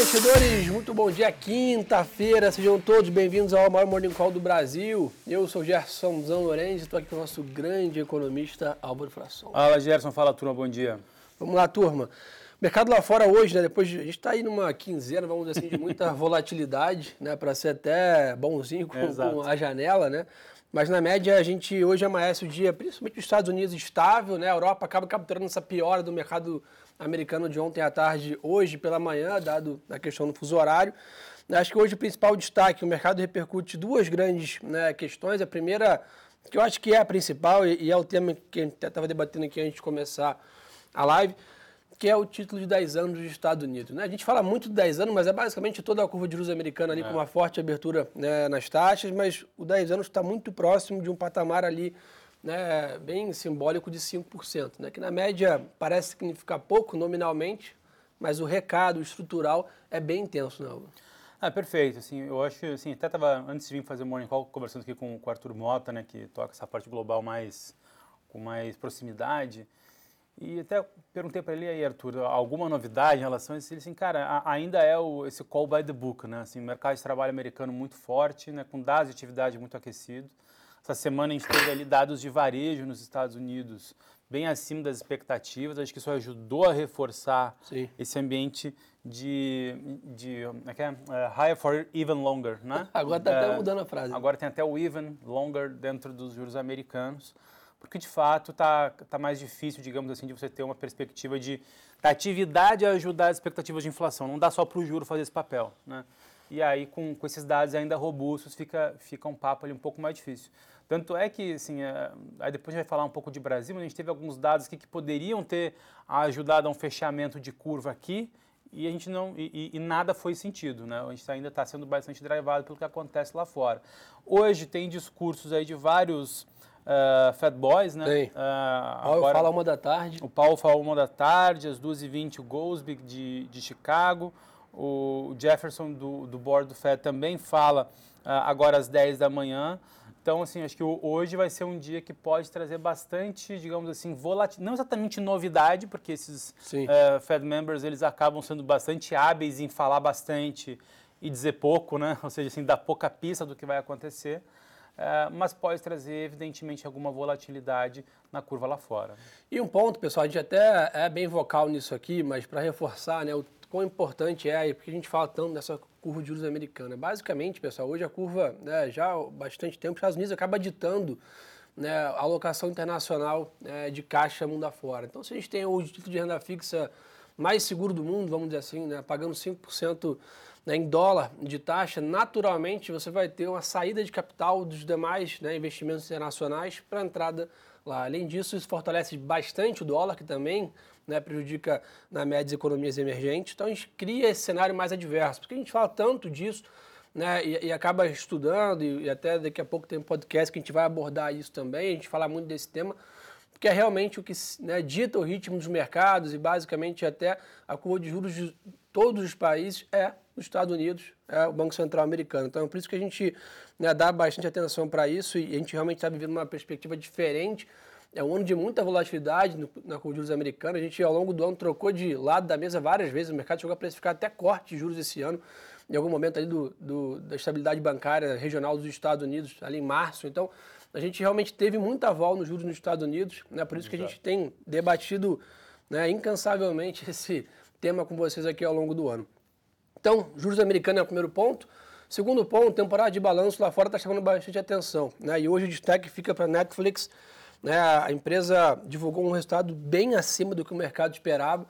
investidores, muito bom dia, quinta-feira, sejam todos bem-vindos ao maior Morning Call do Brasil. Eu sou Gerson Zão Lourenço e estou aqui com o nosso grande economista Álvaro Fração. Fala Gerson, fala turma, bom dia. Vamos lá, turma. Mercado lá fora hoje, né, depois de, a gente está aí numa quinzena, vamos dizer assim, de muita volatilidade, né, para ser até bonzinho com, com a janela, né? Mas na média a gente hoje amanhece o dia, principalmente nos Estados Unidos, estável, né? A Europa acaba capturando essa piora do mercado americano de ontem à tarde, hoje pela manhã, dado a questão do fuso horário. Acho que hoje o principal destaque, o mercado repercute duas grandes né, questões. A primeira, que eu acho que é a principal, e é o tema que a gente estava debatendo aqui antes de começar a live, que é o título de 10 anos dos Estados Unidos. Né? A gente fala muito de 10 anos, mas é basicamente toda a curva de juros americana ali é. com uma forte abertura né, nas taxas, mas o 10 anos está muito próximo de um patamar ali né, bem simbólico de 5%, né, que na média parece significar pouco nominalmente, mas o recado estrutural é bem intenso? Né, ah, perfeito. Assim, eu acho, assim, até estava antes de vir fazer o morning call conversando aqui com, com o Arthur Mota, né, que toca essa parte global mais com mais proximidade. E até perguntei para ele aí, Arthur, alguma novidade em relação a isso? Ele assim, cara, ainda é o, esse call by the book, né? Assim, mercado de trabalho americano muito forte, né, com dados de atividade muito aquecidos. Essa semana a gente teve ali dados de varejo nos Estados Unidos bem acima das expectativas. Acho que isso ajudou a reforçar Sim. esse ambiente de, de é que é? Uh, higher for even longer, né? Agora está até mudando a frase. Agora tem até o even longer dentro dos juros americanos, porque de fato está tá mais difícil, digamos assim, de você ter uma perspectiva de da atividade ajudar as expectativas de inflação. Não dá só para o juro fazer esse papel, né? E aí, com, com esses dados ainda robustos, fica, fica um papo ali um pouco mais difícil. Tanto é que, assim, é, aí depois a gente vai falar um pouco de Brasil, mas a gente teve alguns dados aqui que poderiam ter ajudado a um fechamento de curva aqui e a gente não e, e nada foi sentido, né? A gente ainda está sendo bastante drivado pelo que acontece lá fora. Hoje tem discursos aí de vários uh, Fat Boys, né? Tem. Uh, Paulo agora, fala uma da tarde. O Paulo fala uma da tarde, às 2h20 o Goldsby de, de Chicago. O Jefferson do, do board do Fed também fala uh, agora às 10 da manhã. Então, assim, acho que hoje vai ser um dia que pode trazer bastante, digamos assim, volatilidade. Não exatamente novidade, porque esses uh, Fed members, eles acabam sendo bastante hábeis em falar bastante e dizer pouco, né? Ou seja, assim, dar pouca pista do que vai acontecer. Uh, mas pode trazer, evidentemente, alguma volatilidade na curva lá fora. E um ponto, pessoal, a gente até é bem vocal nisso aqui, mas para reforçar né, o quão importante é, porque a gente fala tanto dessa curva de juros americana. Basicamente, pessoal, hoje a curva, né, já há bastante tempo, os Estados Unidos acaba ditando né, a alocação internacional né, de caixa mundo afora. Então, se a gente tem o título de renda fixa mais seguro do mundo, vamos dizer assim, né, pagando 5% né, em dólar de taxa, naturalmente você vai ter uma saída de capital dos demais né, investimentos internacionais para entrada lá. Além disso, isso fortalece bastante o dólar, que também né, prejudica na média as economias emergentes. Então a gente cria esse cenário mais adverso, porque a gente fala tanto disso né, e, e acaba estudando, e, e, até daqui a pouco tem um podcast que a gente vai abordar isso também, a gente fala muito desse tema, porque é realmente o que né, dita o ritmo dos mercados e basicamente até a curva de juros de todos os países é nos Estados Unidos, é o Banco Central americano. Então é por isso que a gente né, dá bastante atenção para isso e a gente realmente está vivendo uma perspectiva diferente é um ano de muita volatilidade no, na curva de juros americana. A gente, ao longo do ano, trocou de lado da mesa várias vezes. O mercado chegou a precificar até corte de juros esse ano, em algum momento ali do, do, da estabilidade bancária regional dos Estados Unidos, ali em março. Então, a gente realmente teve muita vol nos juros nos Estados Unidos. Né? Por isso que a gente tem debatido né, incansavelmente esse tema com vocês aqui ao longo do ano. Então, juros americanos é o primeiro ponto. Segundo ponto, temporada de balanço lá fora está chamando bastante atenção. Né? E hoje o destaque fica para Netflix né? A empresa divulgou um resultado bem acima do que o mercado esperava,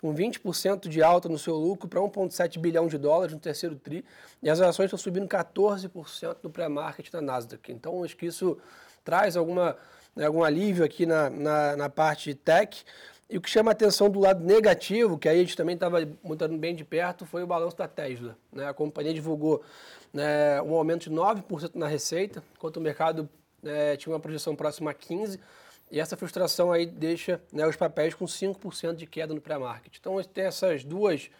com 20% de alta no seu lucro para 1,7 bilhão de dólares no terceiro TRI, e as ações estão subindo 14% no pré-market da Nasdaq. Então, acho que isso traz alguma, né, algum alívio aqui na, na, na parte tech. E o que chama a atenção do lado negativo, que aí a gente também estava montando bem de perto, foi o balanço da Tesla. Né? A companhia divulgou né, um aumento de 9% na receita, enquanto o mercado é, tinha uma projeção próxima a 15%, e essa frustração aí deixa né, os papéis com 5% de queda no pré-market. Então tem essas duas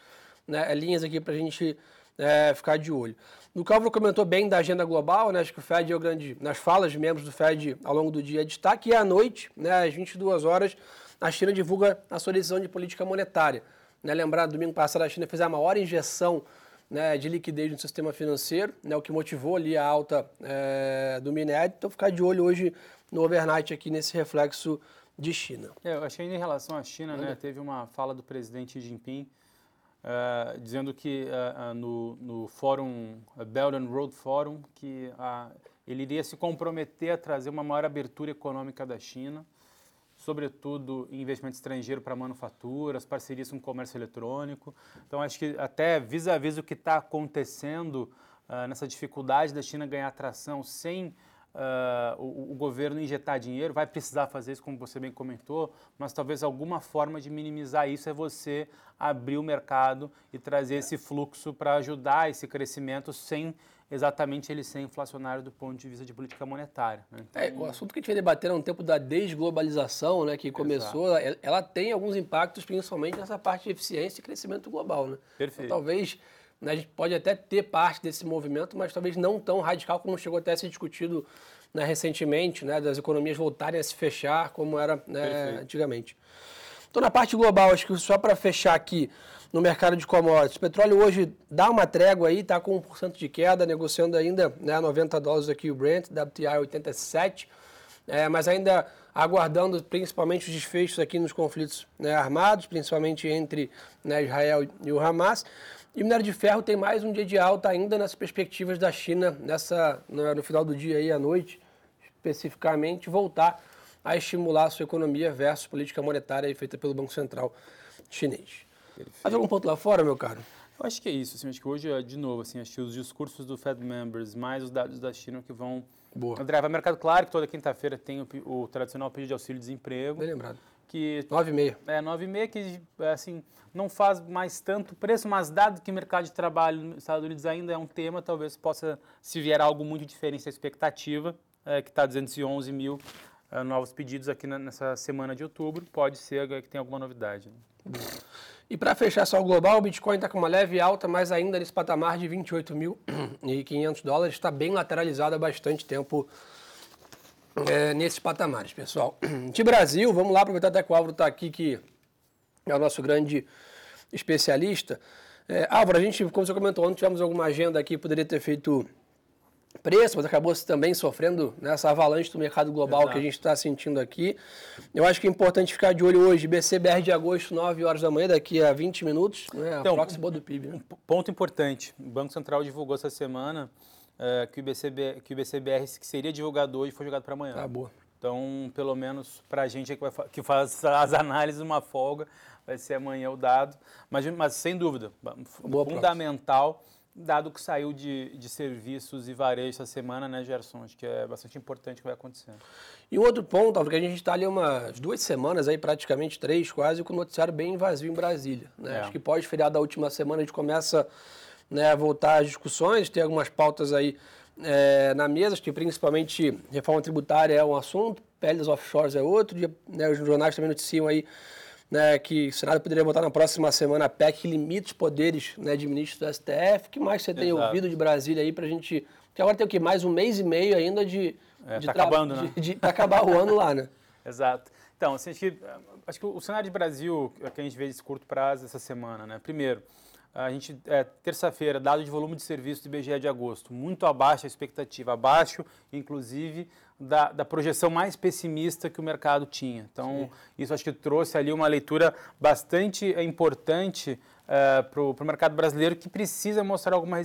né, linhas aqui para a gente é, ficar de olho. No Calvo comentou bem da agenda global, né, acho que o Fed é o grande, nas falas de membros do Fed ao longo do dia, destaque, e à noite, né, às 22 horas, a China divulga a sua decisão de política monetária. Né? Lembrar, domingo passado a China fez a maior injeção né, de liquidez no sistema financeiro, né, o que motivou ali a alta é, do minério. Então, ficar de olho hoje no overnight aqui nesse reflexo de China. É, eu achei em relação à China, né, teve uma fala do presidente Xi Jinping uh, dizendo que uh, uh, no, no fórum, Belt and Road Forum, que ele iria se comprometer a trazer uma maior abertura econômica da China, sobretudo investimento estrangeiro para manufaturas, parcerias com comércio eletrônico. Então, acho que até vis-à-vis -vis o que está acontecendo nessa dificuldade da China ganhar atração sem Uh, o, o, governo injetar dinheiro, vai precisar fazer isso, como você bem comentou, mas talvez alguma forma de minimizar isso é você abrir o mercado e trazer esse fluxo para ajudar esse crescimento sem exatamente ele ser inflacionário do ponto de vista de política monetária. Né? Então, é, o assunto que a gente vem debatendo há um tempo da desglobalização, né, que começou, ela, ela, tem alguns impactos, principalmente nessa parte de eficiência e crescimento global. Né? Perfeito. Então, talvez né? A gente pode até ter parte desse movimento, mas talvez não tão radical como chegou até a ser discutido né, recentemente, né, das economias voltarem a se fechar como era né, antigamente. Então, na parte global, acho que só para fechar aqui no mercado de commodities, o petróleo hoje dá uma trégua aí, está com 1% de queda, negociando ainda né, 90 dólares aqui o Brent, WTI 87, é, mas ainda aguardando principalmente os desfechos aqui nos conflitos né, armados, principalmente entre né, Israel e o Hamas. E o minério de ferro tem mais um dia de alta ainda nas perspectivas da China, nessa, no final do dia aí à noite, especificamente, voltar a estimular a sua economia versus política monetária feita pelo Banco Central chinês. Perfeito. Mais algum ponto lá fora, meu caro? Eu acho que é isso. Assim, acho que hoje, de novo, assim, acho que os discursos do Fed Members mais os dados da China que vão Boa. drivar o mercado. Claro que toda quinta-feira tem o, o, tradicional pedido de auxílio-desemprego. Bem lembrado. Que, 9,5. É, 9,5 que, assim, não faz mais tanto preço, mas dado que o mercado de trabalho nos Estados Unidos ainda é um tema, talvez possa, se vier algo muito diferente da expectativa, é, que está 211 mil é, novos pedidos aqui na, nessa semana de outubro, pode ser que tenha alguma novidade. Né? E para fechar só o global, o Bitcoin está com uma leve alta, mas ainda nesse patamar de 28.500 dólares, está bem lateralizado há bastante tempo é, nesses patamares, pessoal. De Brasil, vamos lá, aproveitar até que o Álvaro está aqui, que é o nosso grande especialista. É, Álvaro, a gente, como você comentou, não tivemos alguma agenda aqui, poderia ter feito preço, mas acabou também sofrendo nessa avalanche do mercado global Exato. que a gente está sentindo aqui. Eu acho que é importante ficar de olho hoje, BCBR de agosto, 9 horas da manhã, daqui a 20 minutos, né, então, próxima do PIB. Né? Um ponto importante, o Banco Central divulgou essa semana uh, que, o BCB, que o BCBR que seria divulgado hoje foi jogado para amanhã. Tá boa. Então, pelo menos para a gente que, vai, que faz as análises, uma folga, vai ser amanhã o dado. Mas, mas sem dúvida, Boa fundamental, próxima. Dado que saiu de, de serviços e varejo essa semana, né, Gerson? Acho que é bastante importante o que vai acontecer. E um outro ponto, porque a gente está ali umas duas semanas, aí praticamente três quase, com o noticiário bem vazio em Brasília. Né? É. Acho que pós-feriado da última semana a gente começa né, a voltar às discussões, tem algumas pautas aí é, na mesa, acho que principalmente reforma tributária é um assunto, peles offshores é outro, né, os jornais também noticiam aí né, que o Senado poderia votar na próxima semana a PEC que limita os poderes né, de ministros do STF. que mais você tem Exato. ouvido de Brasília aí para a gente... Que agora tem o quê? Mais um mês e meio ainda de... É, de tá acabando, né? De, de, de acabar o ano lá, né? Exato. Então, assim, acho, que, acho que o cenário de Brasil, que a gente vê esse curto prazo essa semana, né? Primeiro, a gente, é, terça-feira, dado de volume de serviço do IBGE de agosto, muito abaixo da expectativa, abaixo, inclusive, da, da projeção mais pessimista que o mercado tinha. Então, Sim. isso acho que trouxe ali uma leitura bastante importante é, para o mercado brasileiro que precisa mostrar alguma,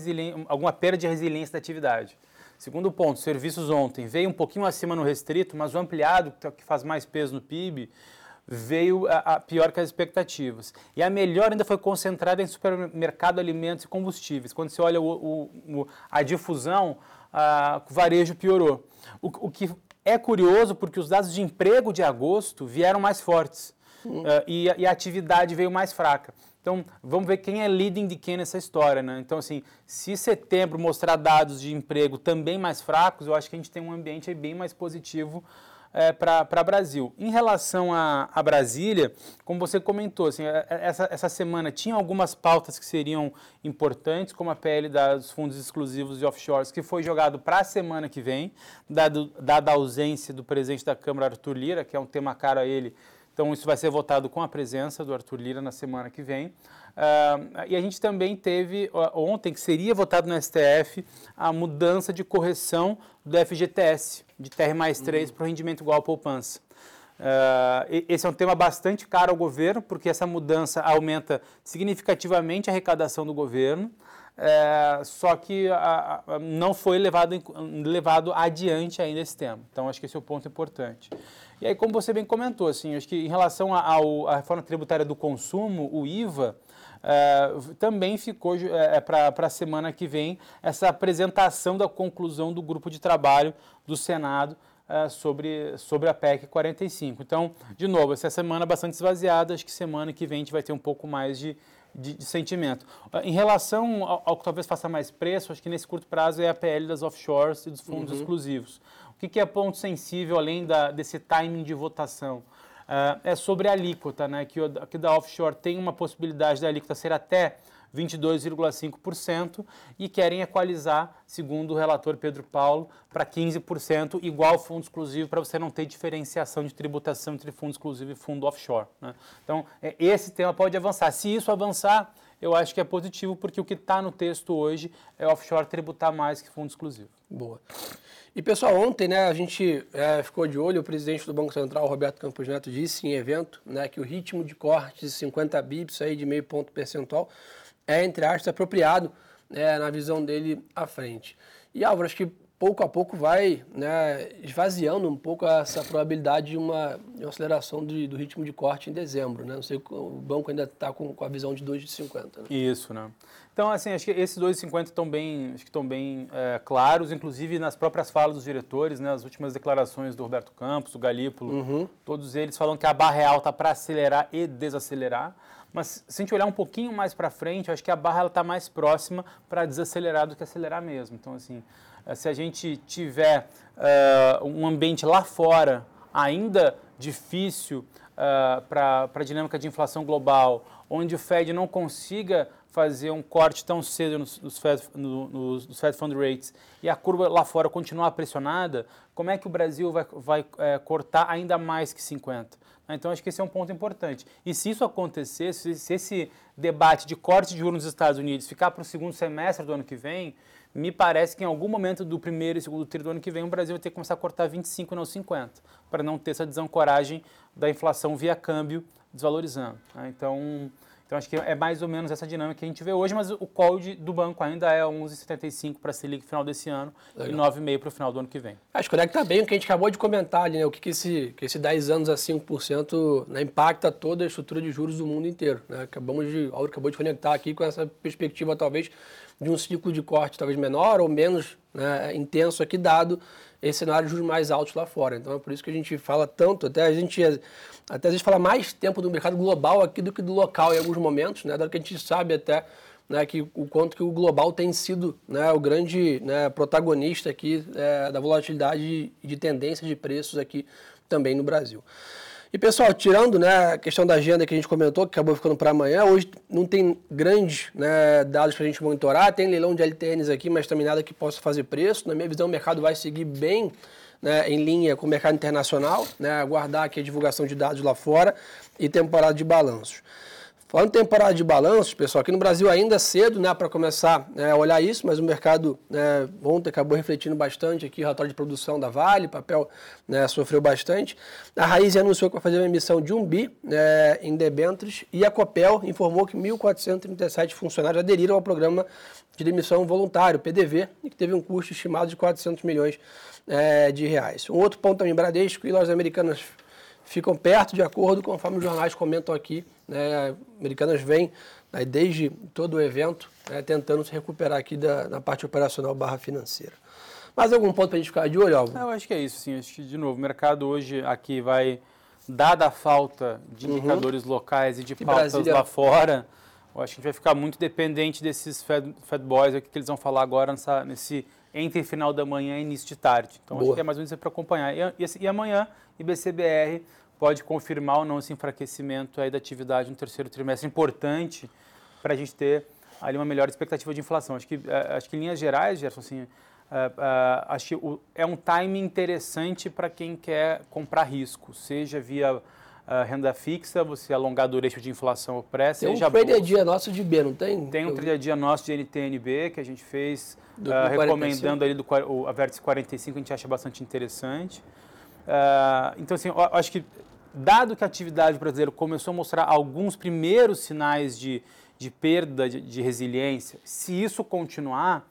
alguma perda de resiliência da atividade. Segundo ponto, serviços ontem veio um pouquinho acima no restrito, mas o ampliado, que é faz mais peso no PIB, veio a, a, pior que as expectativas. E a melhor ainda foi concentrada em supermercado, alimentos e combustíveis. Quando você olha o, o, o, a difusão, a, o varejo piorou. O, o, que é curioso porque os dados de emprego de agosto vieram mais fortes uh, e, e, a atividade veio mais fraca. Então, vamos ver quem é leading de quem nessa história, né? Então, assim, se setembro mostrar dados de emprego também mais fracos, eu acho que a gente tem um ambiente bem mais positivo é, para Brasil. Em relação a, a, Brasília, como você comentou, assim, é, é, essa, essa semana tinha algumas pautas que seriam importantes, como a PL dos fundos exclusivos de offshores, que foi jogado para a semana que vem, dado, dada a ausência do presidente da Câmara, Arthur Lira, que é um tema caro a ele, Então, isso vai ser votado com a presença do Arthur Lira na semana que vem. Uh, e a gente também teve ontem, que seria votado no STF, a mudança de correção do FGTS, de TR mais 3 uhum. para o rendimento igual à poupança. Uh, esse é um tema bastante caro ao governo, porque essa mudança aumenta significativamente a arrecadação do governo, uh, só que uh, não foi levado, levado adiante ainda esse tema. Então, acho que esse é o ponto importante. E aí, como você bem comentou, assim, acho que em relação à reforma tributária do consumo, o IVA, Uh, também ficou uh, para a semana que vem essa apresentação da conclusão do grupo de trabalho do Senado uh, sobre, sobre a PEC 45. Então, de novo, essa semana bastante esvaziada, acho que semana que vem a gente vai ter um pouco mais de, de, de sentimento. Em relação ao, ao, que talvez faça mais preço, acho que nesse curto prazo é a PL das offshores e dos fundos uhum. exclusivos. O que, é ponto sensível, além da, desse timing de votação? Uh, é sobre a alíquota, né? que, que da offshore tem uma possibilidade da alíquota ser até 22,5% e querem equalizar, segundo o relator Pedro Paulo, para 15%, igual fundo exclusivo, para você não ter diferenciação de tributação entre fundo exclusivo e fundo offshore. Né? Então, é, esse tema pode avançar. Se isso avançar, eu acho que é positivo, porque o que está no texto hoje é offshore tributar mais que fundo exclusivo. Boa. E pessoal, ontem né, a gente é, ficou de olho, o presidente do Banco Central, Roberto Campos Neto, disse em evento né, que o ritmo de corte de 50 bips aí de meio ponto percentual é, entre aspas, apropriado né, na visão dele à frente. E Álvaro, acho que pouco a pouco vai né, esvaziando um pouco essa probabilidade de uma, de uma aceleração de, do ritmo de corte em dezembro. Né? Não sei, o banco ainda está com, com, a visão de 2,50. Né? Isso, né? Então, assim, acho que esses 2,50 estão bem, acho que estão bem é, claros, inclusive nas próprias falas dos diretores, né, as últimas declarações do Roberto Campos, do Galípolo, uhum. todos eles falam que a barra real está para acelerar e desacelerar. Mas se a gente olhar um pouquinho mais para frente, acho que a barra está mais próxima para desacelerar do que acelerar mesmo. Então, assim, se a gente tiver uh, um ambiente lá fora ainda difícil uh, para a dinâmica de inflação global, onde o Fed não consiga fazer um corte tão cedo nos, nos, Fed, no, nos, nos Fed Fund Rates e a curva lá fora continuar pressionada, como é que o Brasil vai, vai é, cortar ainda mais que 50? Então, acho que esse é um ponto importante. E se isso acontecer, se, se esse debate de corte de juros nos Estados Unidos ficar para o segundo semestre do ano que vem, me parece que em algum momento do primeiro e segundo trimestre do ano que vem o Brasil vai ter que começar a cortar 25 e não 50, para não ter essa desancoragem da inflação via câmbio desvalorizando. Né? Então, então, acho que é mais ou menos essa dinâmica que a gente vê hoje, mas o call do banco ainda é 11,75 para a Selic final desse ano Legal. e 9,5 para o final do ano que vem. Acho que conecta bem o que a gente acabou de comentar ali, né? o que, que, esse, que esse 10 anos a 5% né, impacta toda a estrutura de juros do mundo inteiro. Né? Acabamos de, Auro acabou de conectar aqui com essa perspectiva, talvez, de um ciclo de corte talvez menor ou menos né, intenso aqui, dado esse cenário de juros mais altos lá fora. Então é por isso que a gente fala tanto, até a gente até às vezes fala mais tempo do mercado global aqui do que do local em alguns momentos, né? Dado que a gente sabe até né, que o quanto que o global tem sido né, o grande né, protagonista aqui é, da volatilidade de tendência de preços aqui também no Brasil. E pessoal, tirando né, a questão da agenda que a gente comentou, que acabou ficando para amanhã, hoje não tem grandes né, dados para a gente monitorar, tem leilão de LTNs aqui, mas também nada que possa fazer preço. Na minha visão, o mercado vai seguir bem né, em linha com o mercado internacional, né, aguardar aqui a divulgação de dados lá fora e temporada de balanços. Falando em temporada de balanços, pessoal, aqui no Brasil ainda é cedo né, para começar né, a olhar isso, mas o mercado né, ontem acabou refletindo bastante aqui, o relatório de produção da Vale, papel né, sofreu bastante. A Raiz anunciou que vai fazer uma emissão de um bi né, em debêntures e a Copel informou que 1.437 funcionários aderiram ao programa de demissão voluntário, PDV, e que teve um custo estimado de 400 milhões é, de reais. Um outro ponto também, Bradesco e lojas americanas ficam perto de acordo conforme os jornais comentam aqui. Né, americanas vêm né, desde todo o evento né, tentando se recuperar aqui da, parte operacional barra financeira. Mais algum ponto para a gente ficar de olho, Alvo? Eu acho que é isso, sim. Acho que, de novo, o mercado hoje aqui vai, dada a falta de uhum. indicadores locais e de e pautas Brasília... lá fora, eu acho que a gente vai ficar muito dependente desses Fed, Fed Boys, o que eles vão falar agora nessa, nesse entre final da manhã e início de tarde. Então, Boa. acho que é mais ou menos para acompanhar. E, e, e amanhã, IBCBR pode confirmar ou não esse enfraquecimento aí da atividade no terceiro trimestre, importante para a gente ter ali uma melhor expectativa de inflação. Acho que, eh, acho que em linhas gerais, Gerson, assim, uh, uh, acho que é um timing interessante para quem quer comprar risco, seja via uh, renda fixa, você alongar do eixo de inflação ou pré, tem seja um trader dia nosso de B, não tem? Tem um trader dia nosso de NTNB que a gente fez do, uh, recomendando ali do o, a vértice 45, a gente acha bastante interessante. Uh, então, assim, eu acho que dado que a atividade brasileira começou a mostrar alguns primeiros sinais de, de perda de, de resiliência, se isso continuar,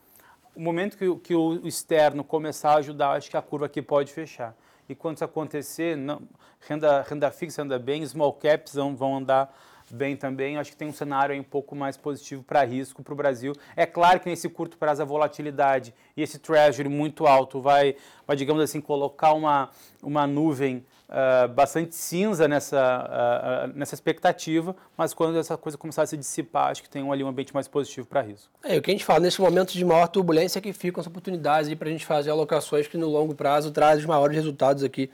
o momento que, que, o externo começar a ajudar, acho que a curva aqui pode fechar. E quando isso acontecer, não, renda, renda fixa anda bem, small caps vão, vão andar bem também. Acho que tem um cenário um pouco mais positivo para risco para o Brasil. É claro que nesse curto prazo a volatilidade e esse treasury muito alto vai, vai digamos assim, colocar uma, uma nuvem uh, bastante cinza nessa, uh, nessa expectativa, mas quando essa coisa começar a se dissipar, acho que tem um, ali um ambiente mais positivo para risco. É, o que a gente fala, nesse momento de maior turbulência é que ficam as oportunidades para a gente fazer alocações que no longo prazo trazem os maiores resultados aqui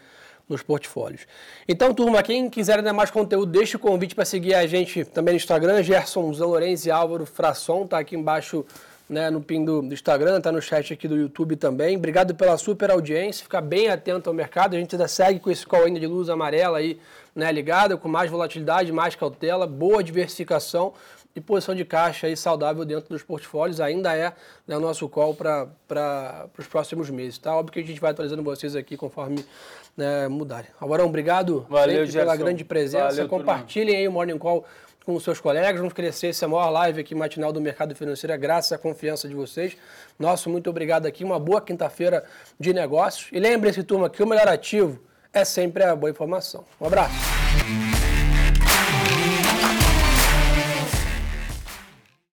nos portfólios. Então, turma, quem quiser ainda mais conteúdo, deixe o convite para seguir a gente também no Instagram, Gerson Lourenço e Álvaro Frasson, tá aqui embaixo né, no pin do, do Instagram, tá no chat aqui do YouTube também. Obrigado pela super audiência, ficar bem atento ao mercado. A gente ainda segue com esse call ainda de luz amarela aí, né, ligado, com mais volatilidade, mais cautela, boa diversificação e posição de caixa aí saudável dentro dos portfólios. Ainda é né, o nosso call para os próximos meses, tá? Óbvio que a gente vai atualizando vocês aqui conforme né, mudarem. Agora, obrigado Valeu, pela grande presença. Valeu, Compartilhem aí o Morning Call com seus colegas. Vamos crescer essa maior live aqui matinal do mercado financeiro, é graças à confiança de vocês. Nosso muito obrigado aqui. Uma boa quinta-feira de negócios. E lembre-se, turma, que o melhor ativo é sempre a boa informação. Um abraço.